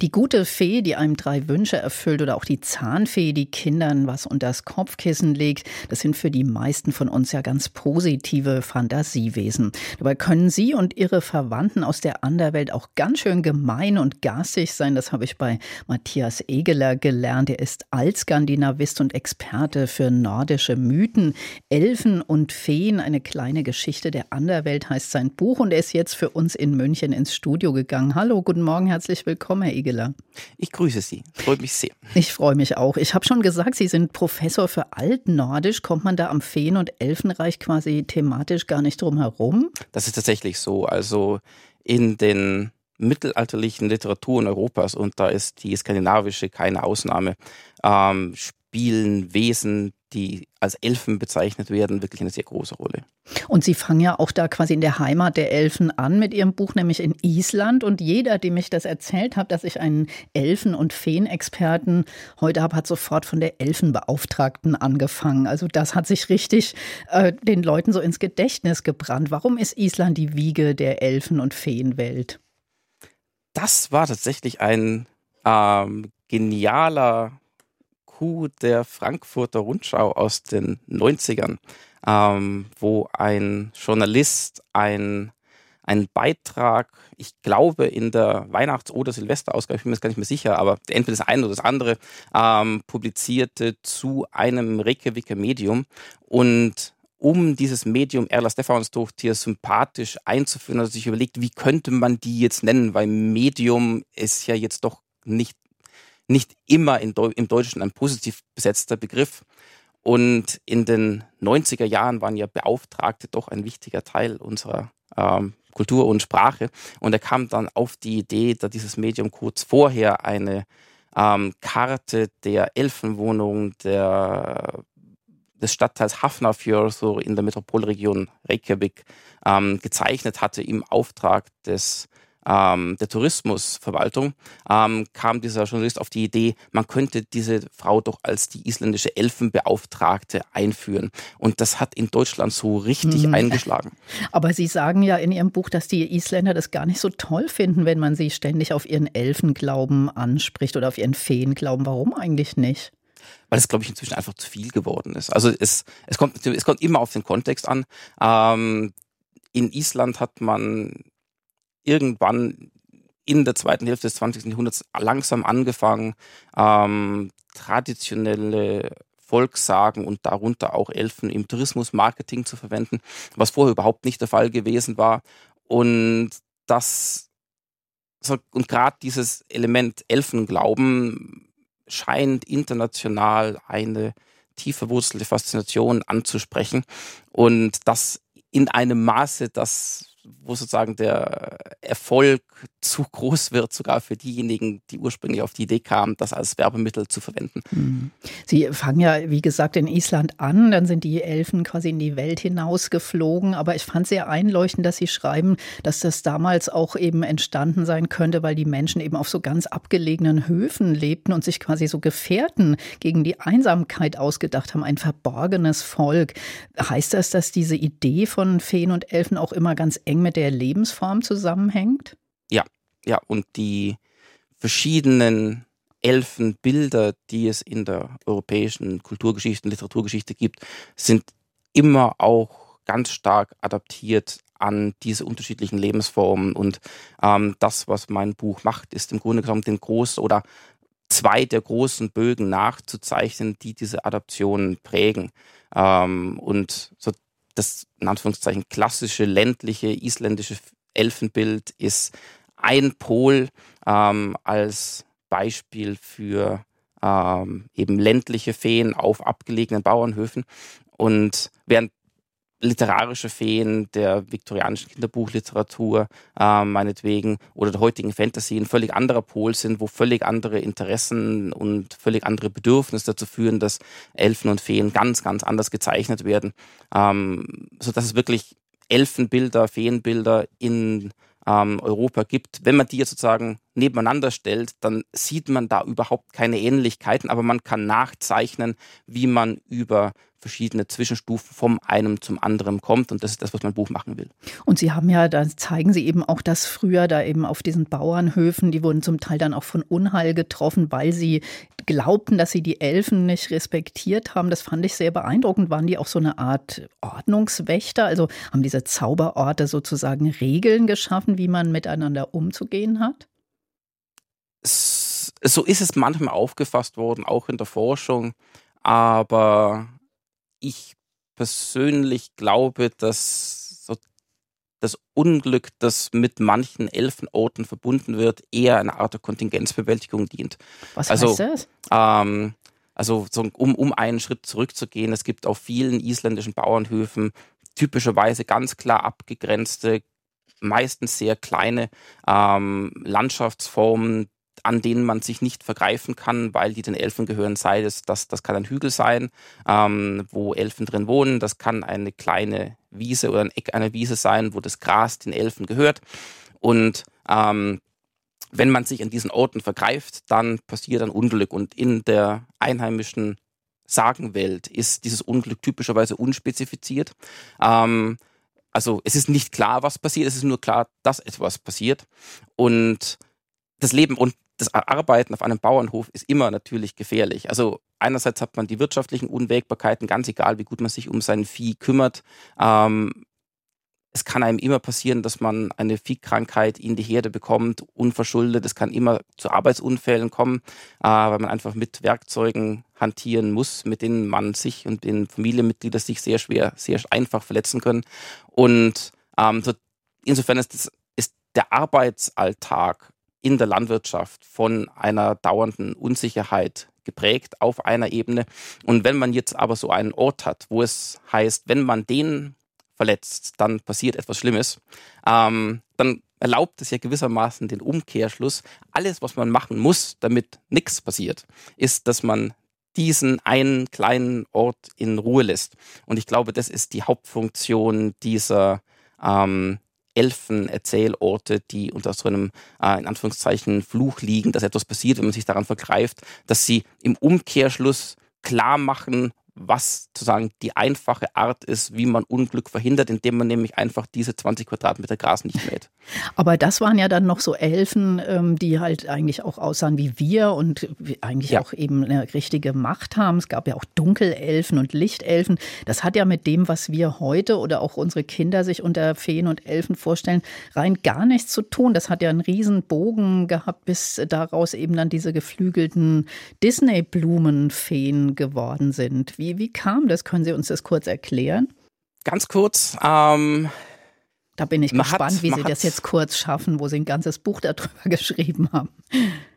die gute Fee, die einem drei Wünsche erfüllt oder auch die Zahnfee, die Kindern was unter das Kopfkissen legt, das sind für die meisten von uns ja ganz positive Fantasiewesen. Dabei können sie und ihre Verwandten aus der Anderwelt auch ganz schön gemein und garstig sein. Das habe ich bei Matthias Egeler gelernt. Er ist Altskandinavist und Experte für nordische Mythen. Elfen und Feen, eine kleine Geschichte der Anderwelt heißt sein Buch und er ist jetzt für uns in München ins Studio gegangen. Hallo, guten Morgen, herzlich willkommen, Herr Egeler. Wegeler. Ich grüße Sie. Freut mich sehr. Ich freue mich auch. Ich habe schon gesagt, Sie sind Professor für Altnordisch. Kommt man da am Feen- und Elfenreich quasi thematisch gar nicht drum herum? Das ist tatsächlich so. Also in den mittelalterlichen Literaturen Europas, und da ist die skandinavische keine Ausnahme, ähm, spielen Wesen, die als Elfen bezeichnet werden, wirklich eine sehr große Rolle. Und Sie fangen ja auch da quasi in der Heimat der Elfen an mit Ihrem Buch, nämlich in Island. Und jeder, dem ich das erzählt habe, dass ich einen Elfen- und Feenexperten heute habe, hat sofort von der Elfenbeauftragten angefangen. Also das hat sich richtig äh, den Leuten so ins Gedächtnis gebrannt. Warum ist Island die Wiege der Elfen- und Feenwelt? Das war tatsächlich ein ähm, genialer Coup der Frankfurter Rundschau aus den 90ern, ähm, wo ein Journalist ein, einen Beitrag, ich glaube in der Weihnachts- oder Silvesterausgabe, ich bin mir jetzt gar nicht mehr sicher, aber entweder das eine oder das andere, ähm, publizierte zu einem Reykjaviker Medium. Und um dieses Medium Erla Stephansdottir sympathisch einzuführen, hat sich überlegt, wie könnte man die jetzt nennen, weil Medium ist ja jetzt doch nicht nicht immer Deu im Deutschen ein positiv besetzter Begriff. Und in den 90er Jahren waren ja Beauftragte doch ein wichtiger Teil unserer ähm, Kultur und Sprache. Und er kam dann auf die Idee, da dieses Medium kurz vorher eine ähm, Karte der Elfenwohnung der, des Stadtteils Hafnarfjörður in der Metropolregion Reykjavik ähm, gezeichnet hatte im Auftrag des ähm, der Tourismusverwaltung ähm, kam dieser Journalist auf die Idee, man könnte diese Frau doch als die isländische Elfenbeauftragte einführen. Und das hat in Deutschland so richtig mhm. eingeschlagen. Aber Sie sagen ja in Ihrem Buch, dass die Isländer das gar nicht so toll finden, wenn man sie ständig auf ihren Elfenglauben anspricht oder auf ihren Feenglauben. Warum eigentlich nicht? weil es, glaube ich, inzwischen einfach zu viel geworden ist. Also es, es, kommt, es kommt immer auf den Kontext an. Ähm, in Island hat man irgendwann in der zweiten Hälfte des 20. Jahrhunderts langsam angefangen, ähm, traditionelle Volkssagen und darunter auch Elfen im Tourismusmarketing zu verwenden, was vorher überhaupt nicht der Fall gewesen war. Und das und gerade dieses Element Elfenglauben scheint international eine tief verwurzelte Faszination anzusprechen und das in einem Maße, das wo sozusagen der Erfolg zu groß wird, sogar für diejenigen, die ursprünglich auf die Idee kamen, das als Werbemittel zu verwenden. Mhm. Sie fangen ja, wie gesagt, in Island an, dann sind die Elfen quasi in die Welt hinausgeflogen. Aber ich fand sehr einleuchtend, dass Sie schreiben, dass das damals auch eben entstanden sein könnte, weil die Menschen eben auf so ganz abgelegenen Höfen lebten und sich quasi so Gefährten gegen die Einsamkeit ausgedacht haben, ein verborgenes Volk. Heißt das, dass diese Idee von Feen und Elfen auch immer ganz eng mit der Lebensform zusammenhängt? Ja, ja, und die verschiedenen Elfenbilder, die es in der europäischen Kulturgeschichte und Literaturgeschichte gibt, sind immer auch ganz stark adaptiert an diese unterschiedlichen Lebensformen. Und ähm, das, was mein Buch macht, ist im Grunde genommen den großen oder zwei der großen Bögen nachzuzeichnen, die diese Adaptionen prägen. Ähm, und so das in Anführungszeichen klassische ländliche isländische Elfenbild ist ein Pol ähm, als Beispiel für ähm, eben ländliche Feen auf abgelegenen Bauernhöfen. Und während literarische Feen der viktorianischen Kinderbuchliteratur, äh, meinetwegen, oder der heutigen Fantasy ein völlig anderer Pol sind, wo völlig andere Interessen und völlig andere Bedürfnisse dazu führen, dass Elfen und Feen ganz, ganz anders gezeichnet werden, ähm, sodass es wirklich Elfenbilder, Feenbilder in ähm, Europa gibt. Wenn man die jetzt sozusagen nebeneinander stellt, dann sieht man da überhaupt keine Ähnlichkeiten, aber man kann nachzeichnen, wie man über verschiedene Zwischenstufen vom einem zum anderen kommt. Und das ist das, was mein Buch machen will. Und Sie haben ja, da zeigen Sie eben auch, dass früher da eben auf diesen Bauernhöfen, die wurden zum Teil dann auch von Unheil getroffen, weil sie glaubten, dass sie die Elfen nicht respektiert haben. Das fand ich sehr beeindruckend. Waren die auch so eine Art Ordnungswächter? Also haben diese Zauberorte sozusagen Regeln geschaffen, wie man miteinander umzugehen hat? So ist es manchmal aufgefasst worden, auch in der Forschung. Aber ich persönlich glaube, dass so das Unglück, das mit manchen Elfenorten verbunden wird, eher eine Art der Kontingenzbewältigung dient. Was also, heißt das? Ähm, also so, um, um einen Schritt zurückzugehen, es gibt auf vielen isländischen Bauernhöfen typischerweise ganz klar abgegrenzte, meistens sehr kleine ähm, Landschaftsformen, an denen man sich nicht vergreifen kann, weil die den Elfen gehören, sei es, das, das kann ein Hügel sein, ähm, wo Elfen drin wohnen, das kann eine kleine Wiese oder ein Eck einer Wiese sein, wo das Gras den Elfen gehört. Und ähm, wenn man sich an diesen Orten vergreift, dann passiert ein Unglück. Und in der einheimischen Sagenwelt ist dieses Unglück typischerweise unspezifiziert. Ähm, also es ist nicht klar, was passiert, es ist nur klar, dass etwas passiert. Und das Leben und das Arbeiten auf einem Bauernhof ist immer natürlich gefährlich. Also einerseits hat man die wirtschaftlichen Unwägbarkeiten, ganz egal, wie gut man sich um sein Vieh kümmert. Ähm, es kann einem immer passieren, dass man eine Viehkrankheit in die Herde bekommt, unverschuldet. Es kann immer zu Arbeitsunfällen kommen, äh, weil man einfach mit Werkzeugen hantieren muss, mit denen man sich und den Familienmitgliedern sich sehr schwer, sehr einfach verletzen können. Und ähm, so, insofern ist, das, ist der Arbeitsalltag in der Landwirtschaft von einer dauernden Unsicherheit geprägt auf einer Ebene. Und wenn man jetzt aber so einen Ort hat, wo es heißt, wenn man den verletzt, dann passiert etwas Schlimmes, ähm, dann erlaubt es ja gewissermaßen den Umkehrschluss. Alles, was man machen muss, damit nichts passiert, ist, dass man diesen einen kleinen Ort in Ruhe lässt. Und ich glaube, das ist die Hauptfunktion dieser ähm, Elfen-Erzählorte, die unter so einem, äh, in Anführungszeichen, Fluch liegen, dass etwas passiert, wenn man sich daran vergreift, dass sie im Umkehrschluss klar machen, was sozusagen die einfache Art ist, wie man Unglück verhindert, indem man nämlich einfach diese 20 Quadratmeter Gras nicht mäht. Aber das waren ja dann noch so Elfen, ähm, die halt eigentlich auch aussahen wie wir und eigentlich ja. auch eben eine richtige Macht haben. Es gab ja auch Dunkelelfen und Lichtelfen. Das hat ja mit dem, was wir heute oder auch unsere Kinder sich unter Feen und Elfen vorstellen, rein gar nichts zu tun. Das hat ja einen riesen Bogen gehabt, bis daraus eben dann diese geflügelten Disney-Blumenfeen geworden sind. Wie, wie kam das? Können Sie uns das kurz erklären? Ganz kurz. Ähm, da bin ich gespannt, hat, wie Sie das jetzt kurz schaffen, wo Sie ein ganzes Buch darüber geschrieben haben.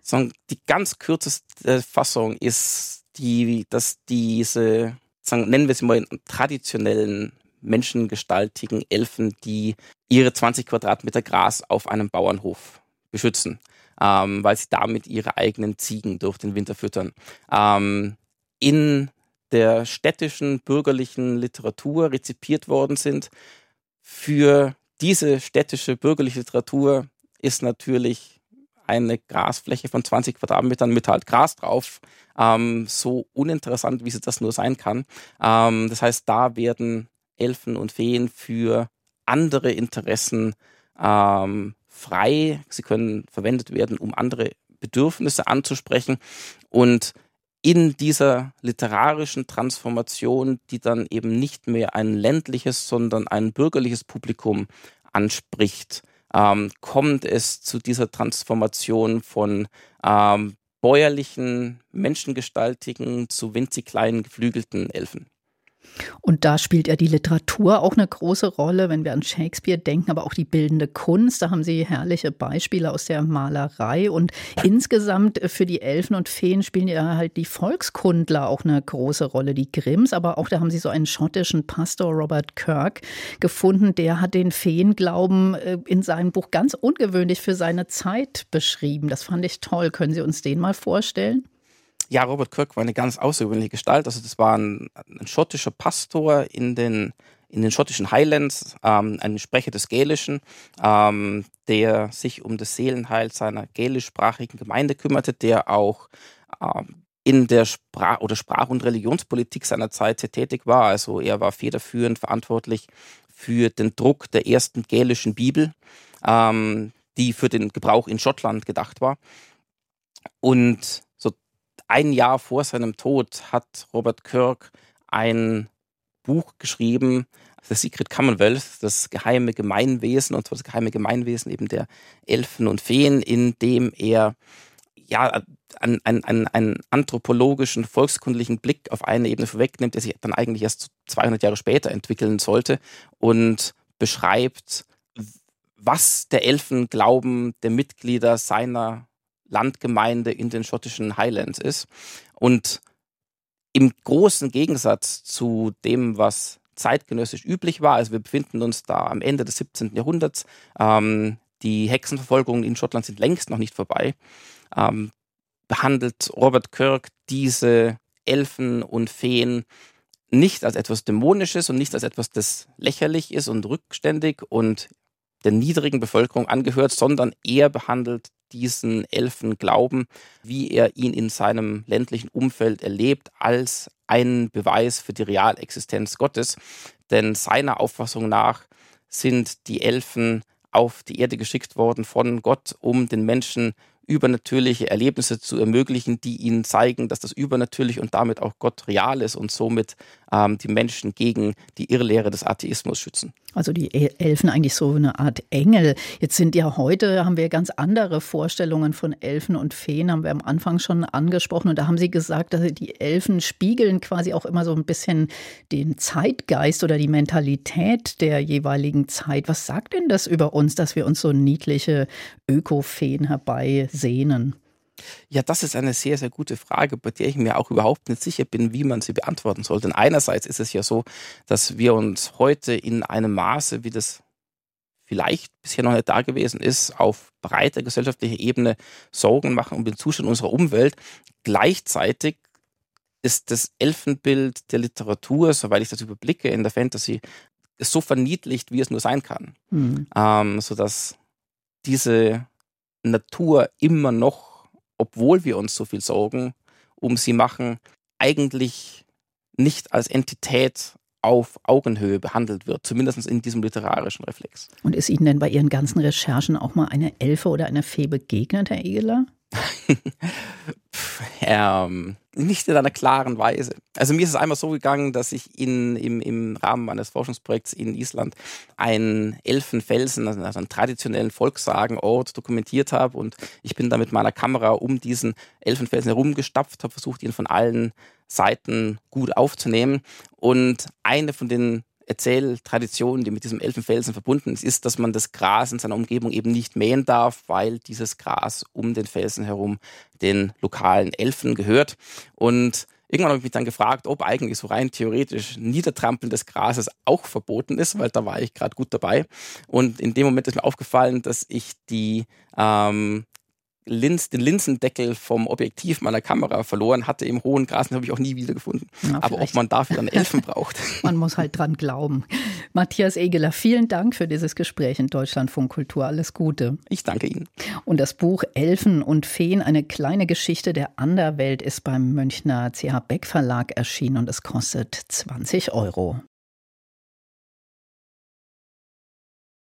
So, die ganz kürzeste Fassung ist die, dass diese, sagen, nennen wir sie mal, traditionellen menschengestaltigen Elfen, die ihre 20 Quadratmeter Gras auf einem Bauernhof beschützen, ähm, weil sie damit ihre eigenen Ziegen durch den Winter füttern. Ähm, in der städtischen bürgerlichen Literatur rezipiert worden sind. Für diese städtische bürgerliche Literatur ist natürlich eine Grasfläche von 20 Quadratmetern mit halt Gras drauf ähm, so uninteressant, wie sie das nur sein kann. Ähm, das heißt, da werden Elfen und Feen für andere Interessen ähm, frei. Sie können verwendet werden, um andere Bedürfnisse anzusprechen. Und in dieser literarischen Transformation, die dann eben nicht mehr ein ländliches, sondern ein bürgerliches Publikum anspricht, ähm, kommt es zu dieser Transformation von ähm, bäuerlichen, menschengestaltigen zu winzig kleinen, geflügelten Elfen. Und da spielt ja die Literatur auch eine große Rolle, wenn wir an Shakespeare denken, aber auch die bildende Kunst. Da haben Sie herrliche Beispiele aus der Malerei. Und insgesamt für die Elfen und Feen spielen ja halt die Volkskundler auch eine große Rolle, die Grimms. Aber auch da haben Sie so einen schottischen Pastor, Robert Kirk, gefunden. Der hat den Feenglauben äh, in seinem Buch ganz ungewöhnlich für seine Zeit beschrieben. Das fand ich toll. Können Sie uns den mal vorstellen? Ja, Robert Kirk war eine ganz außergewöhnliche Gestalt. Also das war ein, ein schottischer Pastor in den, in den schottischen Highlands, ähm, ein Sprecher des Gälischen, ähm, der sich um das Seelenheil seiner gälischsprachigen Gemeinde kümmerte, der auch ähm, in der Sprach- oder Sprach- und Religionspolitik seiner Zeit sehr tätig war. Also er war federführend verantwortlich für den Druck der ersten gälischen Bibel, ähm, die für den Gebrauch in Schottland gedacht war. Und ein Jahr vor seinem Tod hat Robert Kirk ein Buch geschrieben, The Secret Commonwealth, das geheime Gemeinwesen, und zwar das geheime Gemeinwesen eben der Elfen und Feen, in dem er ja einen, einen, einen anthropologischen, volkskundlichen Blick auf eine Ebene vorwegnimmt, der sich dann eigentlich erst 200 Jahre später entwickeln sollte und beschreibt, was der Elfenglauben der Mitglieder seiner Landgemeinde in den schottischen Highlands ist. Und im großen Gegensatz zu dem, was zeitgenössisch üblich war, also wir befinden uns da am Ende des 17. Jahrhunderts, ähm, die Hexenverfolgungen in Schottland sind längst noch nicht vorbei, ähm, behandelt Robert Kirk diese Elfen und Feen nicht als etwas Dämonisches und nicht als etwas, das lächerlich ist und rückständig und der niedrigen Bevölkerung angehört, sondern er behandelt diesen Elfenglauben, wie er ihn in seinem ländlichen Umfeld erlebt, als einen Beweis für die Realexistenz Gottes. Denn seiner Auffassung nach sind die Elfen auf die Erde geschickt worden von Gott, um den Menschen übernatürliche Erlebnisse zu ermöglichen, die ihnen zeigen, dass das übernatürlich und damit auch Gott real ist und somit ähm, die Menschen gegen die Irrlehre des Atheismus schützen. Also die e- Elfen eigentlich so eine Art Engel. Jetzt sind ja heute, haben wir ganz andere Vorstellungen von Elfen und Feen, haben wir am Anfang schon angesprochen. Und da haben Sie gesagt, dass die Elfen spiegeln quasi auch immer so ein bisschen den Zeitgeist oder die Mentalität der jeweiligen Zeit. Was sagt denn das über uns, dass wir uns so niedliche Öko-Feen herbeisehnen? Ja, das ist eine sehr, sehr gute Frage, bei der ich mir auch überhaupt nicht sicher bin, wie man sie beantworten soll. Denn einerseits ist es ja so, dass wir uns heute in einem Maße, wie das vielleicht bisher noch nicht da gewesen ist, auf breiter gesellschaftlicher Ebene Sorgen machen um den Zustand unserer Umwelt. Gleichzeitig ist das Elfenbild der Literatur, soweit ich das überblicke, in der Fantasy, so verniedlicht, wie es nur sein kann. Mhm. Ähm, sodass diese Natur immer noch obwohl wir uns so viel Sorgen um sie machen, eigentlich nicht als Entität auf Augenhöhe behandelt wird, zumindest in diesem literarischen Reflex. Und ist Ihnen denn bei Ihren ganzen Recherchen auch mal eine Elfe oder eine Fee begegnet, Herr Egeler? ähm, nicht in einer klaren Weise. Also mir ist es einmal so gegangen, dass ich in, im, im Rahmen meines Forschungsprojekts in Island einen Elfenfelsen, also einen traditionellen Volkssagenort dokumentiert habe und ich bin da mit meiner Kamera um diesen Elfenfelsen herumgestapft, habe versucht, ihn von allen Seiten gut aufzunehmen und eine von den Erzähltradition, die mit diesem Elfenfelsen verbunden ist, ist, dass man das Gras in seiner Umgebung eben nicht mähen darf, weil dieses Gras um den Felsen herum den lokalen Elfen gehört. Und irgendwann habe ich mich dann gefragt, ob eigentlich so rein theoretisch Niedertrampeln des Grases auch verboten ist, weil da war ich gerade gut dabei. Und in dem Moment ist mir aufgefallen, dass ich die ähm, Linz, den Linsendeckel vom Objektiv meiner Kamera verloren hatte im hohen Gras, den habe ich auch nie wiedergefunden. Ja, Aber ob man dafür dann Elfen braucht. Man muss halt dran glauben. Matthias Egeler, vielen Dank für dieses Gespräch in Deutschlandfunk Kultur. Alles Gute. Ich danke Ihnen. Und das Buch Elfen und Feen, eine kleine Geschichte der Anderwelt, ist beim Münchner CH Beck Verlag erschienen und es kostet 20 Euro.